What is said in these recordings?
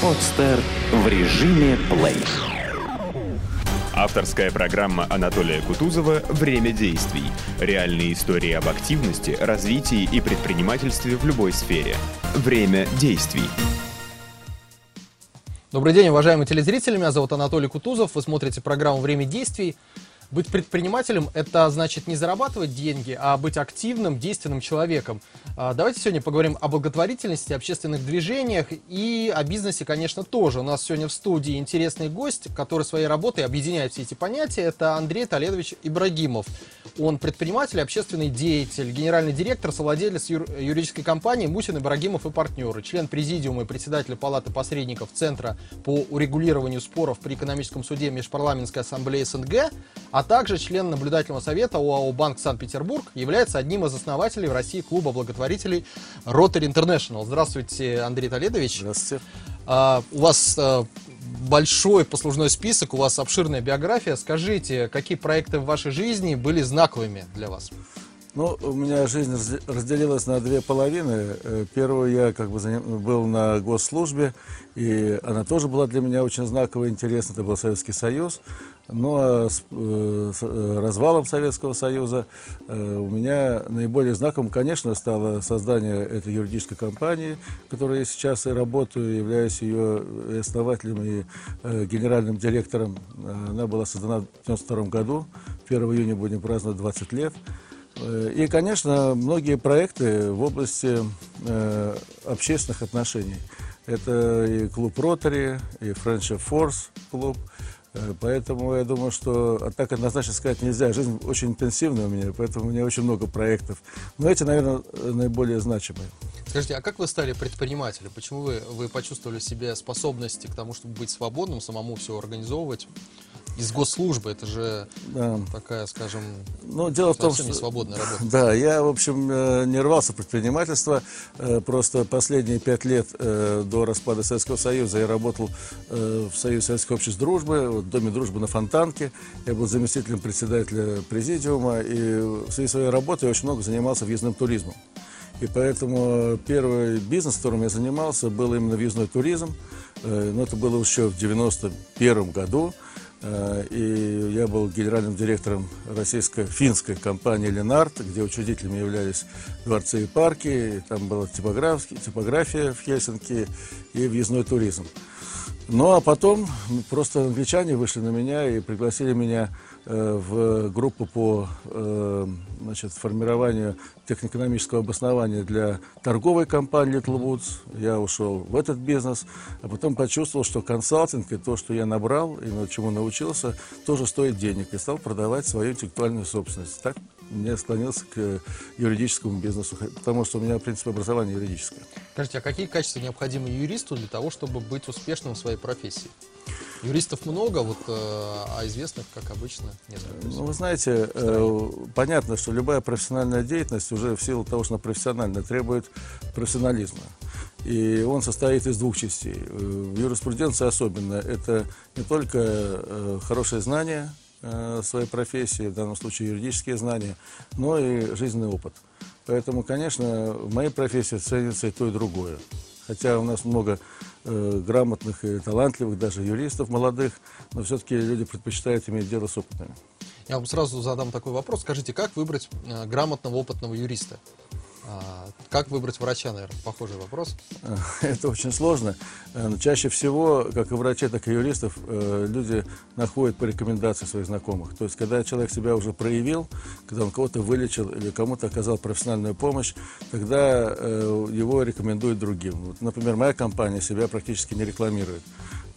Подстер в режиме плей. Авторская программа Анатолия Кутузова «Время действий». Реальные истории об активности, развитии и предпринимательстве в любой сфере. Время действий. Добрый день, уважаемые телезрители. Меня зовут Анатолий Кутузов. Вы смотрите программу «Время действий». Быть предпринимателем – это значит не зарабатывать деньги, а быть активным, действенным человеком. А, давайте сегодня поговорим о благотворительности, общественных движениях и о бизнесе, конечно, тоже. У нас сегодня в студии интересный гость, который своей работой объединяет все эти понятия. Это Андрей Толедович Ибрагимов. Он предприниматель, общественный деятель, генеральный директор, совладелец юр юридической компании «Мусин, Ибрагимов и партнеры», член президиума и председатель Палаты посредников Центра по урегулированию споров при экономическом суде Межпарламентской ассамблеи СНГ, а также член наблюдательного совета ОАО «Банк Санкт-Петербург», является одним из основателей в России клуба благотворителей Rotary International. Здравствуйте, Андрей Толедович. Здравствуйте. А, у вас а, большой послужной список, у вас обширная биография. Скажите, какие проекты в вашей жизни были знаковыми для вас? Ну, у меня жизнь разделилась на две половины. Э, первую я как бы был на госслужбе, и она тоже была для меня очень знаковой и интересной. Это был Советский Союз. Ну а с, э, с э, развалом Советского Союза у меня наиболее знаковым, конечно, стало создание этой юридической компании, в которой я сейчас и работаю, являюсь ее основателем и генеральным директором. Она была создана в 1992 году. 1 июня будем праздновать 20 лет. И, конечно, многие проекты в области э, общественных отношений. Это и клуб Ротари, и Friendship Force клуб. Э, поэтому я думаю, что а так однозначно сказать нельзя. Жизнь очень интенсивная у меня, поэтому у меня очень много проектов. Но эти, наверное, наиболее значимые. Скажите, а как вы стали предпринимателем? Почему вы, вы почувствовали в себе способности к тому, чтобы быть свободным, самому все организовывать? из госслужбы. Это же да. такая, скажем, ну, дело в том, что... свободная работа. Да, я, в общем, э, не рвался в предпринимательство. Э, просто последние пять лет э, до распада Советского Союза я работал в Союзе Советских обществ дружбы, в Доме дружбы на Фонтанке. Я был заместителем председателя президиума. И в связи с своей работой я очень много занимался въездным туризмом. И поэтому первый бизнес, которым я занимался, был именно въездной туризм. Но это было еще в 91 году. Э, и я был генеральным директором российско-финской компании «Ленарт», где учредителями являлись дворцы и парки. Там была типография в Хельсинки и въездной туризм. Ну а потом просто англичане вышли на меня и пригласили меня э, в группу по э, значит, формированию техноэкономического обоснования для торговой компании Little Woods. Я ушел в этот бизнес, а потом почувствовал, что консалтинг и то, что я набрал и чему научился, тоже стоит денег, и стал продавать свою интеллектуальную собственность. Так я склонился к юридическому бизнесу, потому что у меня, в принципе, образование юридическое. Скажите, а какие качества необходимы юристу для того, чтобы быть успешным в своей профессии? Юристов много, вот, э, а известных, как обычно, несколько. Ну, вы знаете, э, понятно, что любая профессиональная деятельность уже в силу того, что она профессиональная, требует профессионализма. И он состоит из двух частей. Э, в юриспруденции особенно это не только э, хорошее знание, Э, своей профессии, в данном случае юридические знания, но и жизненный опыт. Поэтому, конечно, в моей профессии ценится и то, и другое. Хотя у нас много э, грамотных и талантливых, даже юристов молодых, но все-таки люди предпочитают иметь дело с опытными. Я вам сразу задам такой вопрос. Скажите, как выбрать э, грамотного, опытного юриста? А, как выбрать врача, наверное? Похожий вопрос. Это очень сложно. Э, чаще всего, как и врачей, так и юристов, э, люди находят по рекомендации своих знакомых. То есть, когда человек себя уже проявил, когда он кого-то вылечил или кому-то оказал профессиональную помощь, тогда э, его рекомендуют другим. Например, моя компания себя практически не рекламирует.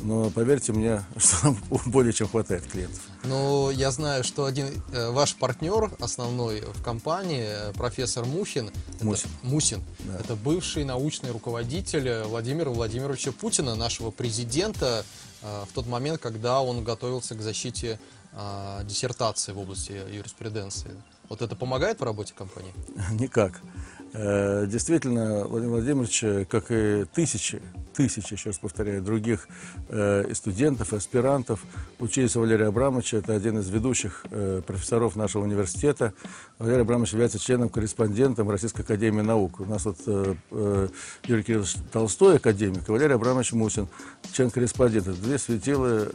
Но поверьте мне, что более чем хватает клиентов. Ну, я знаю, что один э, ваш партнер основной в компании, э, профессор Мухин, Мусин, это, Мусин да. это бывший научный руководитель Владимира Владимировича Путина, нашего президента, э, в тот момент, когда он готовился к защите э, диссертации в области юриспруденции. Вот это помогает в работе компании? Никак. Э, Действительно, Владимир Владимирович, э, как и тысячи, тысячи, еще раз повторяю, других э, и студентов, и аспирантов, учились у Валерия Абрамовича. Это один из ведущих профессоров нашего университета. Валерий Абрамович является членом-корреспондентом Российской Академии Наук. У нас вот Юрий Кириллович Толстой, академик, и Валерий Абрамович Мусин, член-корреспондент. Две светила,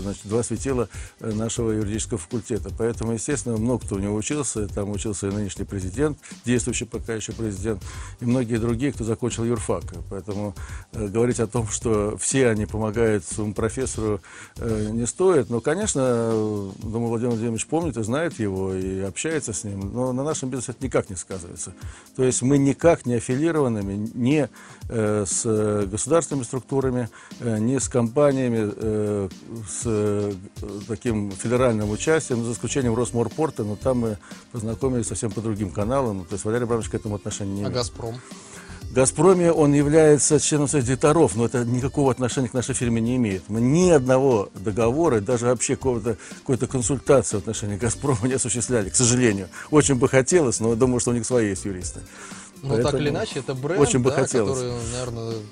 значит, два светила нашего юридического факультета. Поэтому, естественно, много кто у него учился. Там учился и нынешний президент, действующий пока еще президент, и многие другие, кто закончил юрфак. Поэтому э, говорить о том, что все они помогают своему профессору, э, не стоит. Но, конечно, э, думаю, Владимир Владимирович помнит и знает его, и общается с ним. Но на нашем бизнесе это никак не сказывается. То есть мы никак не аффилированными ни э, с государственными структурами, э, ни с компаниями э, с э, таким федеральным участием, за исключением Росморпорта, но там мы познакомились совсем по другим каналам. То есть Валерий Абрамович этому отношения не А имеет. «Газпром»? В «Газпроме» он является членом Совета директоров, но это никакого отношения к нашей фирме не имеет. Мы ни одного договора, даже вообще какой-то консультации в отношении «Газпрома» не осуществляли, к сожалению. Очень бы хотелось, но думаю, что у них свои есть юристы. Ну, так или иначе, это бренд, очень бы да, хотелось. который, наверное, А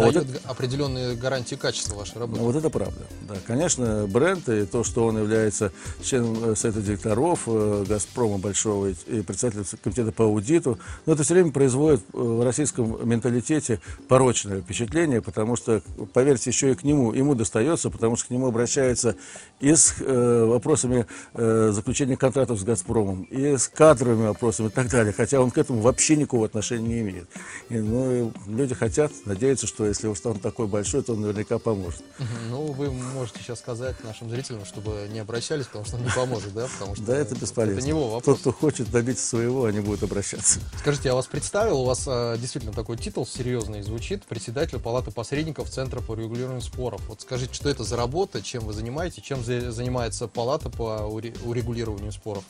вот дает определенные гарантии качества вашей работы. Вот это правда. Да, конечно, бренд и то, что он является членом э, Совета директоров э, «Газпрома» большого и и председателем комитета по аудиту, но это все время производит э, в российском менталитете порочное впечатление, потому что, поверьте, еще и к нему, ему достается, потому что к нему обращаются и с э, вопросами э, заключения контрактов с «Газпромом», и с кадровыми вопросами и так далее, хотя он к этому вообще никакого отношения не имеет. И, ну, люди хотят, надеются, что если уж он такой большой, то он наверняка поможет. Ну, вы можете сейчас сказать нашим зрителям, чтобы не обращались, потому что он не поможет, да? Потому что Да, это бесполезно. Это не его Тот, вопрос. кто хочет добиться своего, они будут обращаться. Скажите, я вас представил, у вас а, действительно такой титул серьезный звучит, председатель Палаты посредников Центра по регулированию споров. Вот скажите, что это за работа, чем вы занимаетесь, чем за- занимается Палата по уре- урегулированию споров?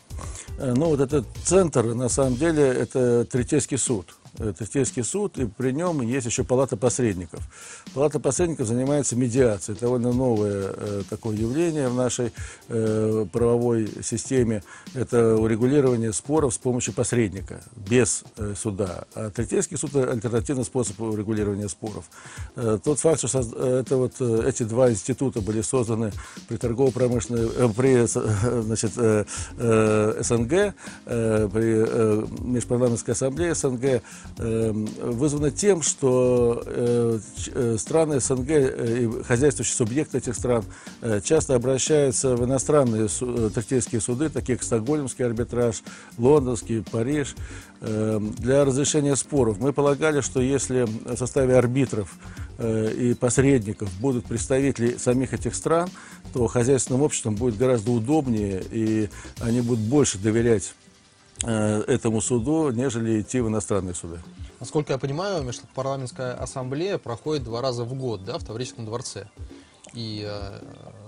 Э, Ну, вот этот центр, на самом деле, это Третейский суд. Э, Третейский суд, и при нем есть еще палата посредников. Палата посредников занимается медиацией. Это довольно новое э, такое явление в нашей э, правовой системе. Это урегулирование споров с помощью посредника, без э, суда. А Третейский суд – это альтернативный способ урегулирования споров. Тот факт, что это вот, эти два института были созданы при торгово-промышленной, при значит, СНГ, при э, Межпарламентской ассамблее СНГ, вызвано тем, что э, э, страны СНГ э, и хозяйствующие субъекты этих стран часто обращаются в иностранные третейские суды, такие как Стокгольмский арбитраж, Лондонский, Париж, э, для разрешения споров. Мы полагали, что если в составе арбитров и посредников будут представители самих этих стран, то хозяйственным обществам будет гораздо удобнее, и они будут больше доверять этому суду, нежели идти в иностранные суды. Насколько я понимаю, Межпарламентская ассамблея проходит два раза в год, да, в Таврическом дворце. И э,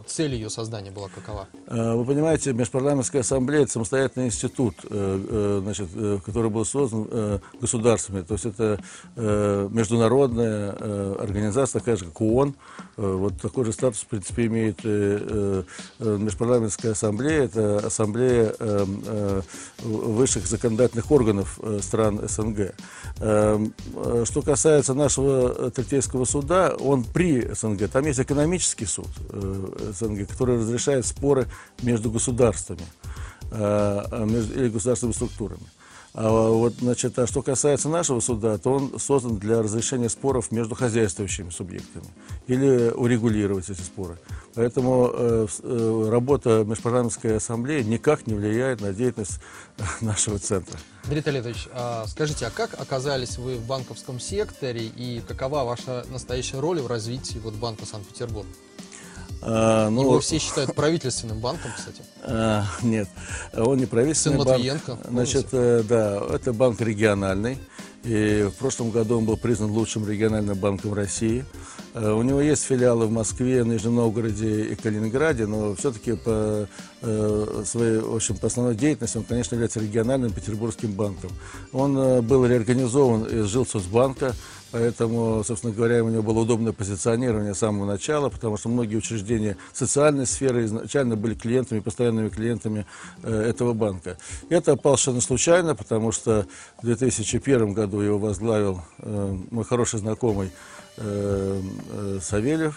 цель ее создания была какова? Э, Вы понимаете, Межпарламентская ассамблея – это самостоятельный институт, э, э, значит, который был создан государствами. То есть это международная организация, такая же, как ООН. Вот такой же статус, в принципе, имеет Межпарламентская ассамблея. Это ассамблея высших законодательных органов стран СНГ. Что касается нашего Третейского суда, он при СНГ. Там есть экономический суд СНГ, который разрешает споры между государствами э, а, между- или государственными структурами. А вот, значит, а что касается нашего суда, то он создан для разрешения споров между хозяйствующими субъектами или урегулировать эти споры. Поэтому э, э, работа Межпарламентской ассамблеи никак не влияет на деятельность э, нашего центра. Дмитрий Леонидович, а скажите, а как оказались вы в банковском секторе и какова ваша настоящая роль в развитии вот банка Санкт-Петербург? А, ну, Его все считают правительственным банком, кстати. А, нет, он не правительственный Сын банк. Матвиенко, Значит, э, да, это банк региональный. И в прошлом году он был признан лучшим региональным банком России. Э, У него есть филиалы в Москве, Нижнем Новгороде и Калининграде, но все-таки по э, своей, в общем, по основной деятельности он, конечно, является региональным петербургским банком. Он был реорганизован из Жилсоцбанка, поэтому, собственно говоря, у него было удобное позиционирование с самого начала, потому что многие учреждения социальной сферы изначально были клиентами, постоянными клиентами э, этого банка. Это попал совершенно случайно, потому что в 2001 году его возглавил э, мой хороший знакомый э, Савельев,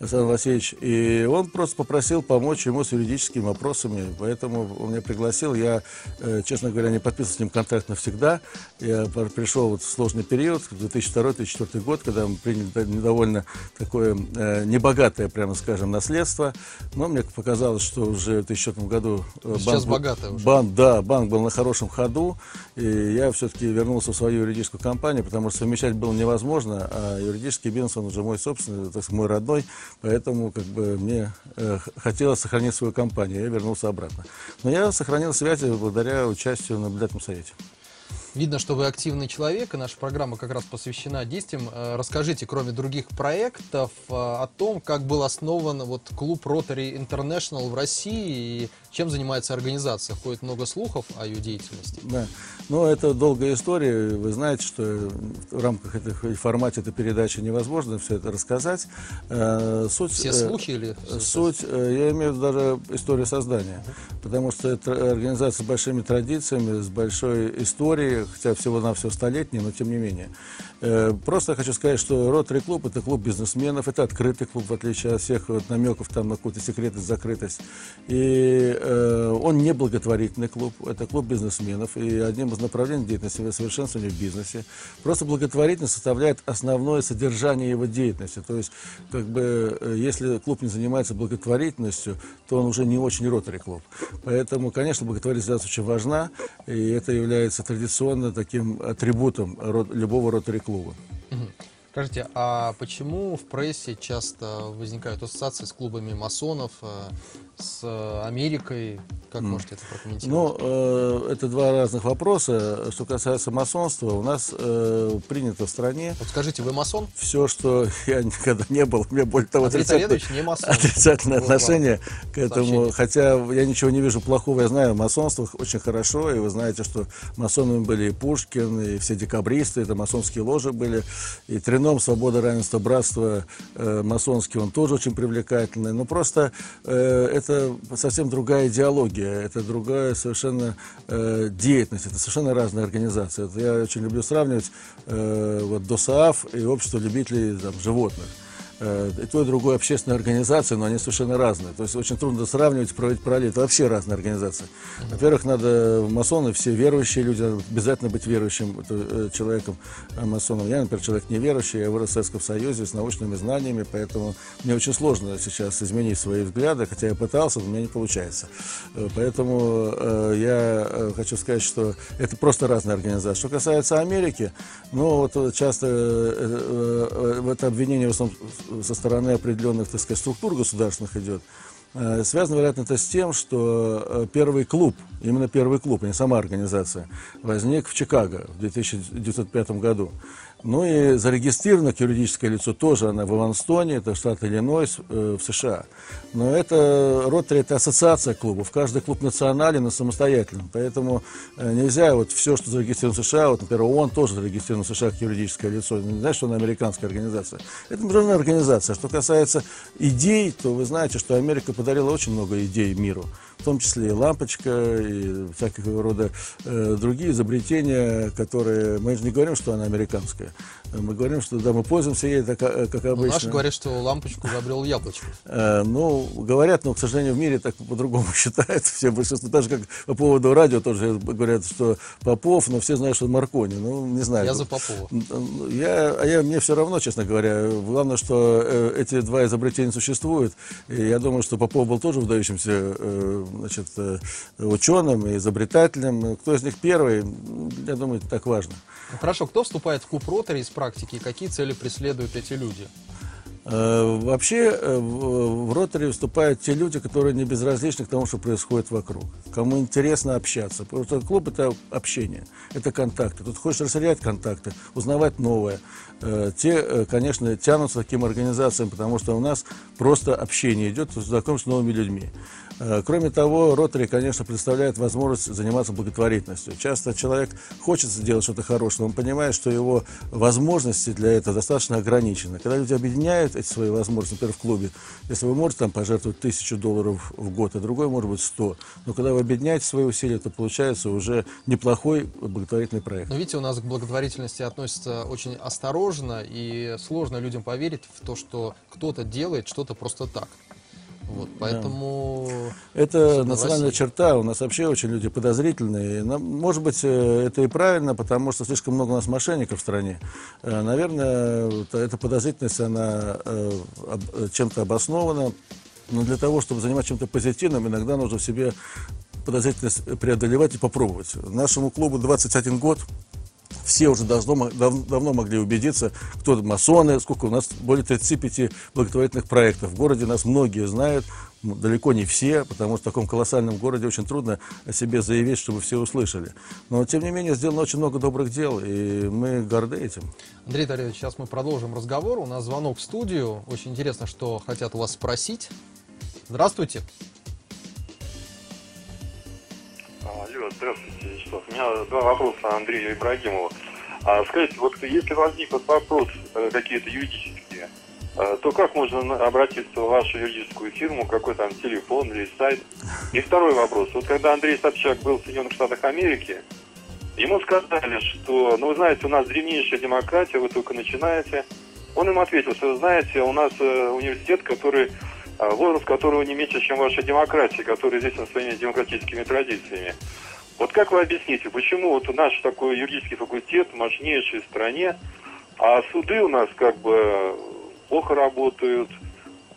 Александр Васильевич, и он просто попросил помочь ему с юридическими вопросами, поэтому он меня пригласил. Я, э, честно говоря, не подписывал с ним контракт навсегда. Я пришел вот в сложный период, 2002-2004 год, когда мы приняли довольно такое э, небогатое, прямо скажем, наследство. Но мне показалось, что уже в 2004 году э, Сейчас банк, богатое уже. Банк, да, банк был на хорошем ходу, и я все-таки вернулся в свою юридическую компанию, потому что совмещать было невозможно, а юридический бизнес, он уже мой собственный, так сказать, мой родной, Поэтому как бы мне э, хотелось сохранить свою компанию, я вернулся обратно. Но я сохранил связи благодаря участию в наблюдательном совете. Видно, что вы активный человек, и наша программа как раз посвящена действиям. Э, расскажите, кроме других проектов, э, о том, как был основан вот клуб Rotary International в России и чем занимается организация. Ходит много слухов о ее деятельности. Да, но это долгая история. Вы знаете, что в рамках этих формате этой передачи невозможно все это рассказать. Э, суть, все слухи или? Суть, я имею в виду даже историю создания. Потому что это организация с большими традициями, с большой историей, хотя всего-навсего столетний, но тем не менее. Э, просто хочу сказать, что Ротary клуб это клуб бизнесменов, это открытый клуб, в отличие от всех вот намеков там на какую-то секретность, закрытость. И э, он не благотворительный клуб, это клуб бизнесменов. И одним из направлений деятельности совершенствования в бизнесе. Просто благотворительность составляет основное содержание его деятельности. То есть, как бы, э, если клуб не занимается благотворительностью, то он уже не очень Ротary клуб. Поэтому, конечно, благотворительность очень важна, и это является традиционным традиционно таким атрибутом любого ротари-клуба. Скажите, а почему в прессе часто возникают ассоциации с клубами масонов, э, с Америкой? Как можете это прокомментировать? Ну, э, это два разных вопроса. Что касается масонства, у нас э, принято в стране... Вот скажите, вы масон? Все, что я никогда не был, у меня более того отрицательное, не масон. отрицательное вот отношение к этому. Сообщение. Хотя я ничего не вижу плохого, я знаю масонство очень хорошо, и вы знаете, что масонами были и Пушкин, и все декабристы, это масонские ложи были, и Треном, Свобода, Равенство, Братство, э, масонский, он тоже очень привлекательный. Но просто э, это совсем другая идеология это другая совершенно э, деятельность, это совершенно разные организации. Это я очень люблю сравнивать э, вот ДОСААФ и общество любителей там, животных. Э, и то, и другое общественная организация, но они совершенно разные. То есть очень трудно сравнивать, проводить параллель. Это вообще разные организации. Во-первых, надо масоны, все верующие люди, обязательно быть верующим э, человеком э, масоном. Я, например, человек неверующий, я вырос в Советском Союзе с научными знаниями, поэтому мне очень сложно сейчас изменить свои взгляды, хотя я пытался, но у меня не получается. Поэтому я хочу сказать, что это просто разные организации. Что касается Америки, ну вот часто это обвинение в основном со стороны определенных, так сказать, структур государственных идет, э, связано, вероятно, это с тем, что э, первый клуб, именно первый клуб, а не сама организация, возник в Чикаго в 1905 году. Ну и зарегистрировано юридическое лицо тоже она в Иванстоне, это штат Иллинойс э, в США. Но это Ротари это ассоциация клубов. Каждый клуб национален и самостоятельный. Поэтому э, нельзя вот все, что зарегистрировано в США, вот, например, ООН тоже зарегистрирован в США как юридическое лицо. Не знаете, что она американская организация. Это международная организация. Что касается идей, то вы знаете, что Америка подарила очень много идей миру в том числе и лампочка, и всякого рода э, другие изобретения, которые... Мы же не говорим, что она американская. Мы говорим, что да, мы пользуемся ей, так, э, как обычно. Ну, наши говорят, что лампочку изобрел яблочко. Э, ну, говорят, но, к сожалению, в мире так по-другому считают все большинство. Даже как по поводу радио тоже говорят, что Попов, но все знают, что Маркони. Ну, не знаю. Я за Попова. Я, а я, мне все равно, честно говоря. Главное, что э, эти два изобретения существуют. И я думаю, что Попов был тоже выдающимся э, значит, э, ученым и изобретателем. Кто из них первый, я думаю, это так важно. Ну, хорошо, кто вступает в клуб Ротари из практики и какие цели преследуют эти люди? Э, Вообще э, в роторе выступают те люди, которые не безразличны к тому, что происходит вокруг. Кому интересно общаться. Потому что клуб – это общение, это контакты. Тут хочешь расширять контакты, узнавать новое. Э, Те, э, конечно, тянутся к таким организациям, потому что у нас просто общение идет, знакомство с новыми людьми. Э, Кроме того, ротари, конечно, представляет возможность заниматься благотворительностью. Часто человек хочет сделать что-то хорошее, но он понимает, что его возможности для этого достаточно ограничены. Когда люди объединяют эти свои возможности, например, в клубе, если вы можете там пожертвовать тысячу долларов в год, а другой может быть 100, но когда вы объединяете свои усилия, то получается уже неплохой благотворительный проект. Но видите, у нас к благотворительности относятся очень осторожно, и сложно людям поверить в то, что кто-то делает что-то просто так. Вот, поэтому... Это Особенно в национальная черта. У нас вообще очень люди подозрительные. Может быть, э, это и правильно, потому что слишком много у нас мошенников в стране. Э, Наверное, эта подозрительность, она э, чем-то обоснована. Но для того, чтобы заниматься чем-то позитивным, иногда нужно в себе подозрительность преодолевать и попробовать. Нашему клубу 21 год. Все уже мо- дав- давно могли убедиться, кто масоны, сколько у нас, более 35 благотворительных проектов. В городе нас многие знают, далеко не все, потому что в таком колоссальном городе очень трудно о себе заявить, чтобы все услышали. Но, тем не менее, сделано очень много добрых дел, и мы горды этим. Андрей Витальевич, сейчас мы продолжим разговор. У нас звонок в студию. Очень интересно, что хотят у вас спросить. Здравствуйте. Здравствуйте, Вячеслав. У меня два вопроса Андрею Ибрагимову. А, скажите, вот если возникнут вопрос э, какие-то юридические, э, то как можно обратиться в вашу юридическую фирму, какой там телефон или сайт? И второй вопрос. Вот когда Андрей Собчак был в Соединенных Штатах Америки, ему сказали, что, ну вы знаете, у нас древнейшая демократия, вы только начинаете. Он им ответил, что вы знаете, у нас э, университет, который возраст которого не меньше, чем ваша демократия, который известен своими демократическими традициями. Вот как вы объясните, почему вот наш такой юридический факультет в мощнейшей стране, а суды у нас как бы плохо работают,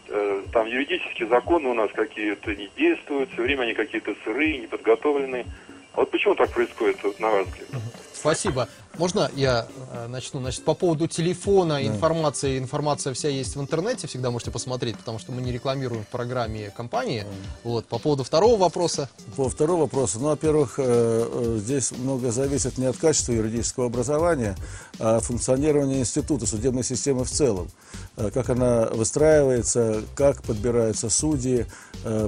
э, там юридические законы у нас какие-то не действуют, все время они какие-то сырые, неподготовленные. А вот почему так происходит, на ваш взгляд? Спасибо. Можно я э, начну? Значит, по поводу телефона, информации, информация вся есть в интернете, всегда можете посмотреть, потому что мы не рекламируем в программе компании. Вот, по поводу второго вопроса. По второму вопросу, ну, во-первых, э, э, здесь многое зависит не от качества юридического образования, а от функционирования института, судебной системы в целом. Как она выстраивается, как подбираются судьи.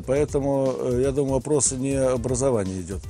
Поэтому, я думаю, вопрос не образования идет.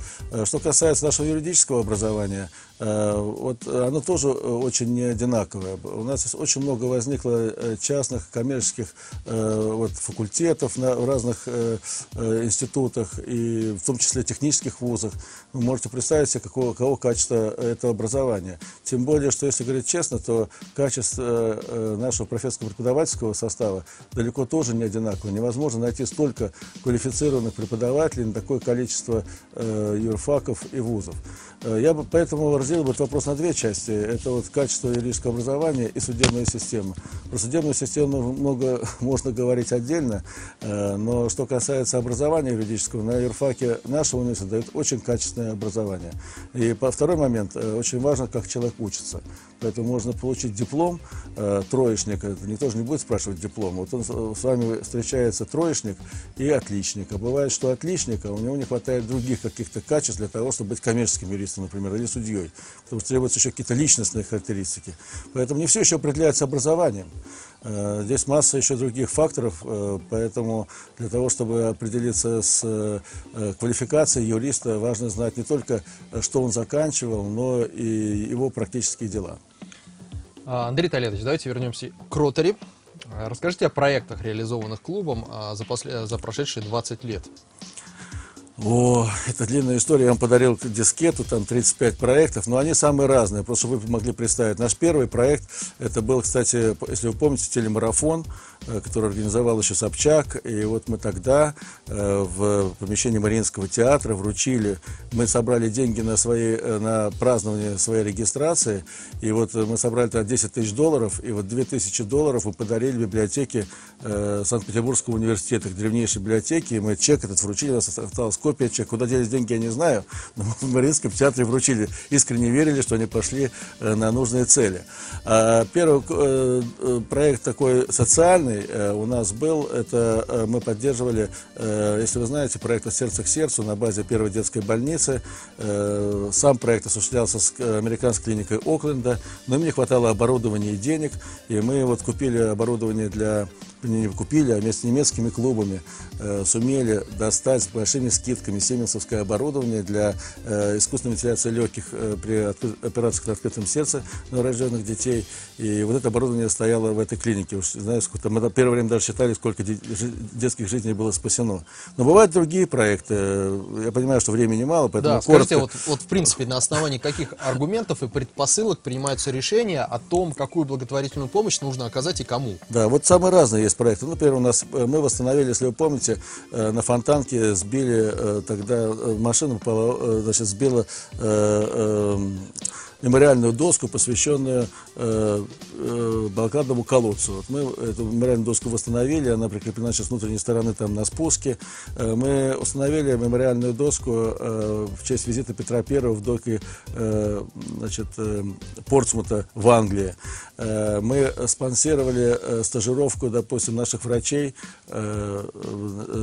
Что касается нашего юридического образования, вот оно тоже э, очень не одинаковое. У нас очень много возникло э, частных коммерческих э, вот, факультетов на, в разных э, э, институтах, и в том числе технических вузах. Вы можете представить себе, какого, какого качества это образование. Тем более, что, если говорить честно, то качество э, э, нашего профессорско-преподавательского состава далеко тоже не одинаково. Невозможно найти столько квалифицированных преподавателей на такое количество э, юрфаков и вузов. Э, Я бы поэтому разделил бы этот вопрос на две части. Это вот качество юридического образования и судебная система. Про судебную систему много можно говорить отдельно, э, но что касается образования юридического, на юрфаке нашего университета дают очень качественное образование. И по второй момент, э, очень важно, как человек учится. Поэтому можно получить диплом э, троечника, никто же не будет спрашивать диплом. Вот он с вами встречается троечник и отличник. А бывает, что отличника, у него не хватает других каких-то качеств для того, чтобы быть коммерческим юристом, например, или судьей. Потому что требуются еще какие-то личностные характеристики. Поэтому не все еще определяется образованием. Э, Здесь масса еще других факторов, э, поэтому для того, чтобы определиться с э, квалификацией юриста, важно знать не только, что он заканчивал, но и его практические дела. А, Андрей Толедович, давайте вернемся к Ротари. Расскажите о проектах, реализованных клубом а, за, после- за прошедшие 20 лет. О, это длинная история. Я вам подарил дискету, там 35 проектов, но они самые разные, просто вы могли представить. Наш первый проект, это был, кстати, если вы помните, телемарафон. Э, который организовал еще Собчак. И вот мы тогда э, в помещении Мариинского театра вручили, мы собрали деньги на, свои, э, на празднование своей регистрации. И вот мы собрали тогда 10 тысяч долларов, и вот 2 тысячи долларов мы подарили библиотеке Санкт-Петербургского университета, древнейшей библиотеке. И мы чек этот вручили, у нас осталась копия чека. Куда делись деньги, я не знаю, но в Мариинском театре вручили. Искренне верили, что они пошли на нужные цели. А первый проект такой социальный э, у нас был, это э, мы поддерживали, э, если вы знаете, проект «Сердце к сердцу» на базе первой детской больницы. Сам проект осуществлялся с американской клиникой Окленда, но им не хватало оборудования и денег, и мы вот купили оборудование для не купили, а вместе с немецкими клубами э, сумели достать с большими скидками сименсовское оборудование для э, искусственной вентиляции легких э, при откры... операциях на открытом сердце новорожденных детей. И вот это оборудование стояло в этой клинике. Уж, знаешь, сколько, мы первое время даже считали, сколько де... детских жизней было спасено. Но бывают другие проекты. Я понимаю, что времени мало, поэтому да, коротко. Скажите, вот, вот в принципе, на основании каких аргументов и предпосылок принимаются решения о том, какую благотворительную помощь нужно оказать и кому? Да, вот самые разные есть проекты. Например, у нас э, мы восстановили, если вы помните, э, на Фонтанке сбили э, тогда машину, значит, сбила мемориальную доску, посвященную э, э, блокадному колодцу. Вот мы эту мемориальную доску восстановили, она прикреплена сейчас с внутренней стороны там на спуске. Э, мы установили мемориальную доску э, в честь визита Петра I в доке э, значит, э, Портсмута в Англии. Э, мы спонсировали э, стажировку, допустим, наших врачей э,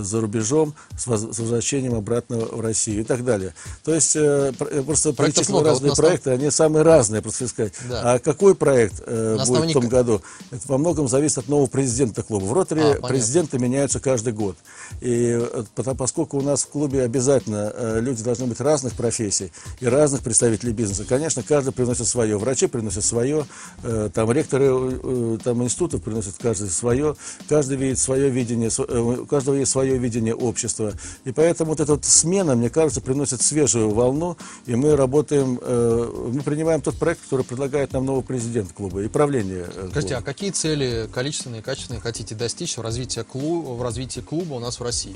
за рубежом с возвращением обратно в Россию и так далее. То есть просто перечислил разные проекты, они самые разные, просто сказать. Да. А какой проект будет в том году? Это во многом зависит от нового президента клуба. В Ротаре а, президенты меняются каждый год. И поскольку у нас в клубе обязательно люди должны быть разных профессий и разных представителей бизнеса, конечно, каждый приносит свое. Врачи приносят свое, там, там ректоры э, там, институтов приносят каждый свое, каждый видит свое видение, э, у каждого есть свое видение общества. И поэтому вот эта вот смена, мне кажется, приносит свежую волну, и мы работаем, э, мы принимаем тот проект, который предлагает нам новый президент клуба и правление клуба. Скажите, а какие цели количественные и качественные хотите достичь в развитии клуба, в развитии клуба у нас в России?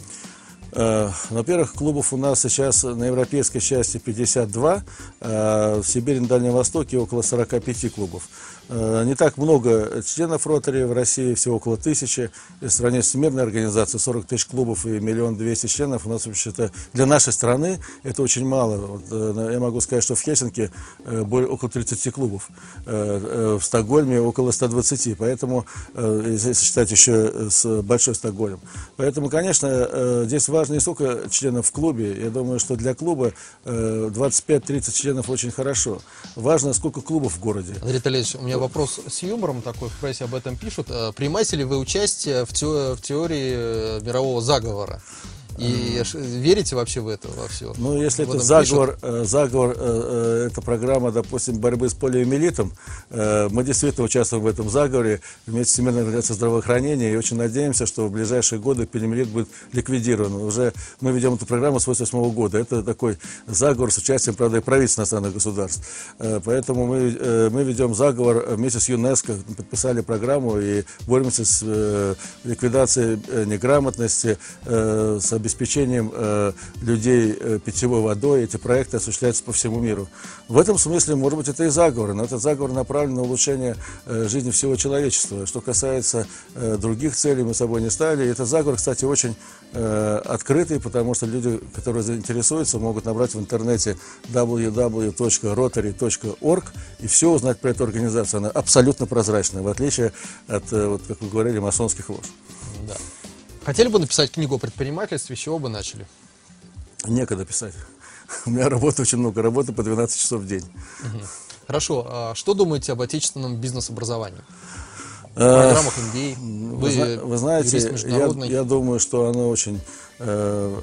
Во-первых, клубов у нас сейчас на европейской части 52, в Сибири на Дальнем Востоке около 45 клубов. Э, не так много членов Ротари в России, всего около тысячи. В стране Всемирной организацией 40 тысяч клубов и миллион двести членов. У нас вообще-то для нашей страны это очень мало. Вот, э, я могу сказать, что в Хельсинки э, около 30 клубов, в Стокгольме около 120. Поэтому, если считать еще с Большой Стокгольм. Поэтому, конечно, здесь важно не столько членов в клубе. Я думаю, что для клуба 25-30 членов очень хорошо. Важно, сколько клубов в городе. Андрей Итальевич, у меня вопрос с юмором такой, в прессе об этом пишут. Э, принимаете ли вы участие в теории э, мирового заговора? И верите вообще в это, во все? Ну, если это заговор, э, заговор, э, э, это программа, допустим, борьбы с полиомиелитом, мы действительно участвуем в этом заговоре вместе с Всемирной организацией здравоохранения и очень надеемся, что в ближайшие годы полиомиелит будет ликвидирован. Уже мы ведем эту программу с 1988 года. Это такой заговор с участием, правда, и правительств иностранных государств. Поэтому мы, мы ведем заговор вместе с ЮНЕСКО, подписали программу и боремся с ликвидацией неграмотности, с обеспечением обеспечением э, людей э, питьевой водой. Эти проекты осуществляются по всему миру. В этом смысле, может быть, это и заговор, но этот заговор направлен на улучшение э, жизни всего человечества. Что касается других целей, мы с собой не ставили. И этот заговор, кстати, очень открытый, потому что люди, которые заинтересуются, могут набрать в интернете www.rotary.org и все узнать про эту организацию. Она абсолютно прозрачная, в отличие от, вот, как вы говорили, масонских лож. Да. Хотели бы написать книгу о предпринимательстве, с чего бы начали? Некогда писать. У меня работы очень много, работы по 12 часов в день. Хорошо. А что думаете об отечественном бизнес-образовании? В э, программах MBA? Вы, вы, вы знаете, я, я думаю, что оно очень э,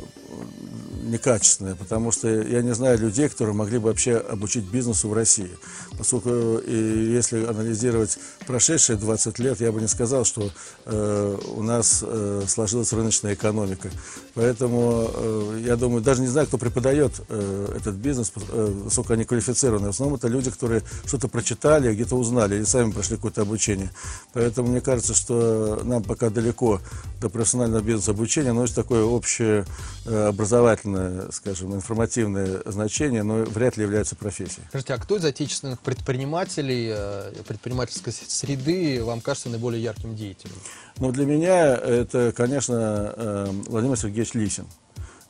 некачественная, потому что я не знаю людей, которые могли бы вообще обучить бизнесу в России. Поскольку, и если анализировать прошедшие 20 лет, я бы не сказал, что э, у нас э, сложилась рыночная экономика. Поэтому, э, я думаю, даже не знаю, кто преподает э, этот бизнес, э, насколько они квалифицированы. В основном это люди, которые что-то прочитали, где-то узнали или сами прошли какое-то обучение. Поэтому мне кажется, что нам пока далеко до профессионального бизнеса обучения, но есть такое общее э, образовательное, скажем, информативное значение, но вряд ли является профессией. Скажите, а кто из отечественных предпринимателей, э, предпринимательской среды вам кажется наиболее ярким деятелем? Ну, для меня это, конечно, э, Владимир Сергеевич Лисин.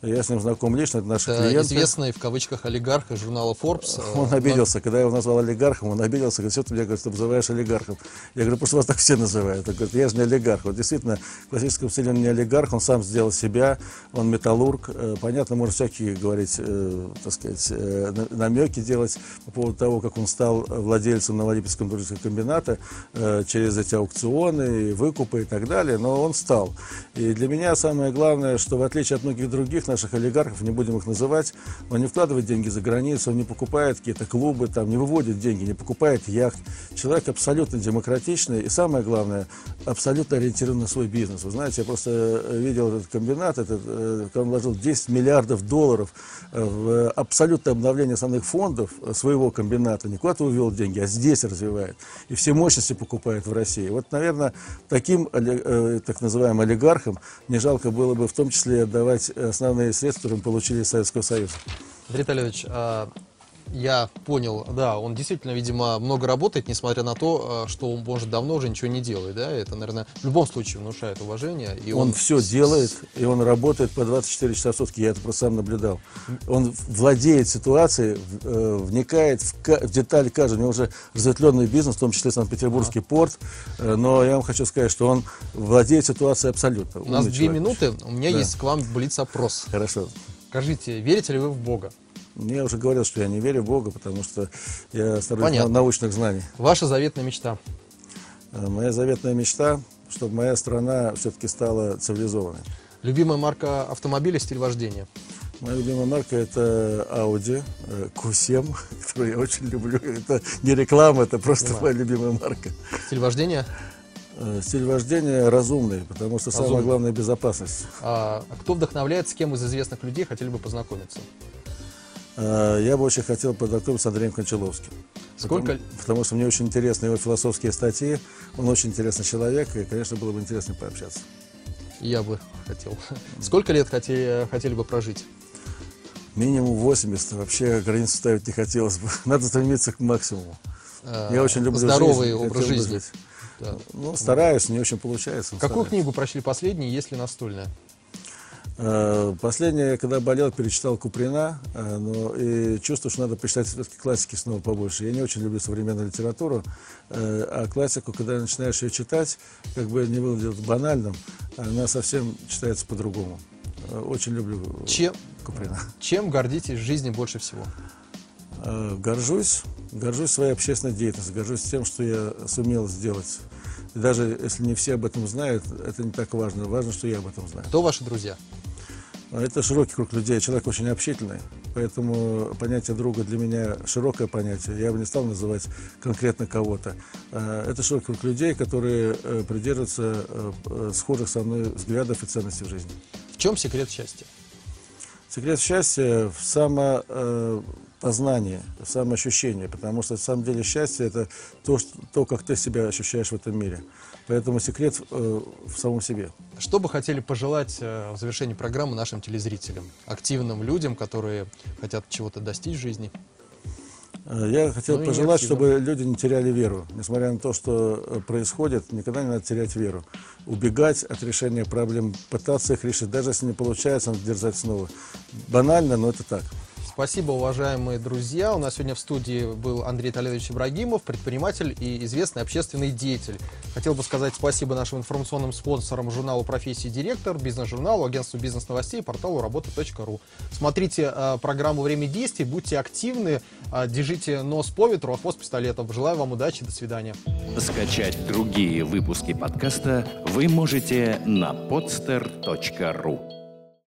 Я с ним знаком лично, это наши Это клиенты. известный в кавычках олигарх из журнала Forbes. э, Он обиделся, когда я его назвал олигархом, он обиделся, говорит, что ты меня говорит, называешь олигархом. Я говорю, просто вас так все называют. Он говорит, я же не олигарх. Вот действительно, в классическом стиле он не олигарх, он сам сделал себя, он металлург. Э, Понятно, можно всякие говорить, э, так сказать, на- намеки делать по поводу того, как он стал владельцем Новолипецкого дружеского комбината через эти аукционы, выкупы и так далее, но он стал. И для меня самое главное, что в отличие от многих других наших олигархов, не будем их называть, он не вкладывает деньги за границу, он не покупает какие-то клубы, там, не выводит деньги, не покупает яхт. Человек абсолютно демократичный и, самое главное, абсолютно ориентирован на свой бизнес. Вы знаете, я просто э, видел этот комбинат, этот, э, он вложил 10 миллиардов долларов э, в абсолютное обновление основных фондов своего комбината. Не куда-то увел деньги, а здесь развивает. И все мощности покупает в России. Вот, наверное, таким так называемым олигархам не жалко было бы в том числе отдавать основные средства, которые мы получили из Советского Союза. Андрей Витальевич, а, я понял, да, он действительно, видимо, много работает, несмотря на то, а, что он, может, давно уже ничего не делает, да, это, наверное, в любом случае внушает уважение. И Он, все делает, и он работает по 24 часа в сутки. Я это просто сам наблюдал. Он владеет ситуацией, э, вникает в, в детали каждого. У него уже разветвленный бизнес, в том числе Санкт-Петербургский порт. Э, но я вам хочу сказать, что он владеет ситуацией абсолютно. У нас две человек. минуты, у меня Да. есть к вам блиц-опрос. Хорошо. Скажите, верите ли вы в Бога? Я уже говорил, что я не верю в Бога, потому что я сторонник научных знаний. Ваша заветная мечта? Э, Моя заветная мечта, чтобы моя страна все-таки стала цивилизованной. Любимая марка автомобиля, стиль вождения? Моя любимая марка это Audi э, Q7, которую я очень люблю. Это не реклама, это просто Понимаю. моя любимая марка. Стиль вождения? Э, Стиль вождения разумный, потому что самое Разумный. главное безопасность. А кто вдохновляет, с кем из известных людей хотели бы познакомиться? Э, Я бы очень хотел познакомиться с Андреем Кончаловским. Сколько- Потому, потому что мне очень интересны его философские статьи. Он очень интересный человек, и, конечно, было бы интересно пообщаться. Я бы хотел. Сколько лет хотели, хотели бы прожить? Минимум 80. Вообще границу ставить не хотелось бы. Надо стремиться к максимуму. Э, Я очень люблю Здоровый жизнь, образ жизни. Да. Ну, стараюсь, не очень получается. Какую стараюсь. книгу прочли последней, если настольная? Э, Последнее, когда болел, перечитал Куприна, э, но и чувствую, что надо почитать все-таки классики снова побольше. Я не очень люблю современную литературу, э, а классику, когда начинаешь ее читать, как бы не выглядит банальным, она совсем читается по-другому. Очень люблю Чем, Куприна. чем гордитесь в жизни больше всего? Горжусь, горжусь своей общественной деятельностью, горжусь тем, что я сумел сделать. И даже если не все об этом знают, это не так важно. Важно, что я об этом знаю. Кто ваши друзья? А Это широкий круг людей. Человек очень общительный, поэтому понятие друга для меня широкое понятие. Я бы не стал называть конкретно кого-то. А, Это широкий круг людей, которые э, придерживаются э, э, схожих со мной взглядов и ценностей в жизни. В чем секрет счастья? Секрет счастья в самопознании, в самоощущении, потому что на самом деле счастье – это то, что- то, как ты себя ощущаешь в этом мире. Поэтому секрет э, в самом себе. Что бы хотели пожелать э, в завершении программы нашим телезрителям, активным людям, которые хотят чего-то достичь в жизни? Э, Я хотел Ну пожелать, чтобы люди не теряли веру. Несмотря на то, что э, происходит, никогда не надо терять веру. Убегать от решения проблем, пытаться их решить. Даже если не получается, надо дерзать снова. Банально, но это так. Спасибо, уважаемые друзья. У нас сегодня в студии был Андрей Толедович Ибрагимов, предприниматель и известный общественный деятель. Хотел бы сказать спасибо нашим информационным спонсорам журналу «Профессии директор», бизнес-журналу, агентству бизнес-новостей, порталу работа.ру. Смотрите э, программу «Время действий», будьте активны, э, держите нос по ветру, а хвост пистолетом. Желаю вам удачи, до свидания. Скачать другие выпуски подкаста вы можете на podster.ru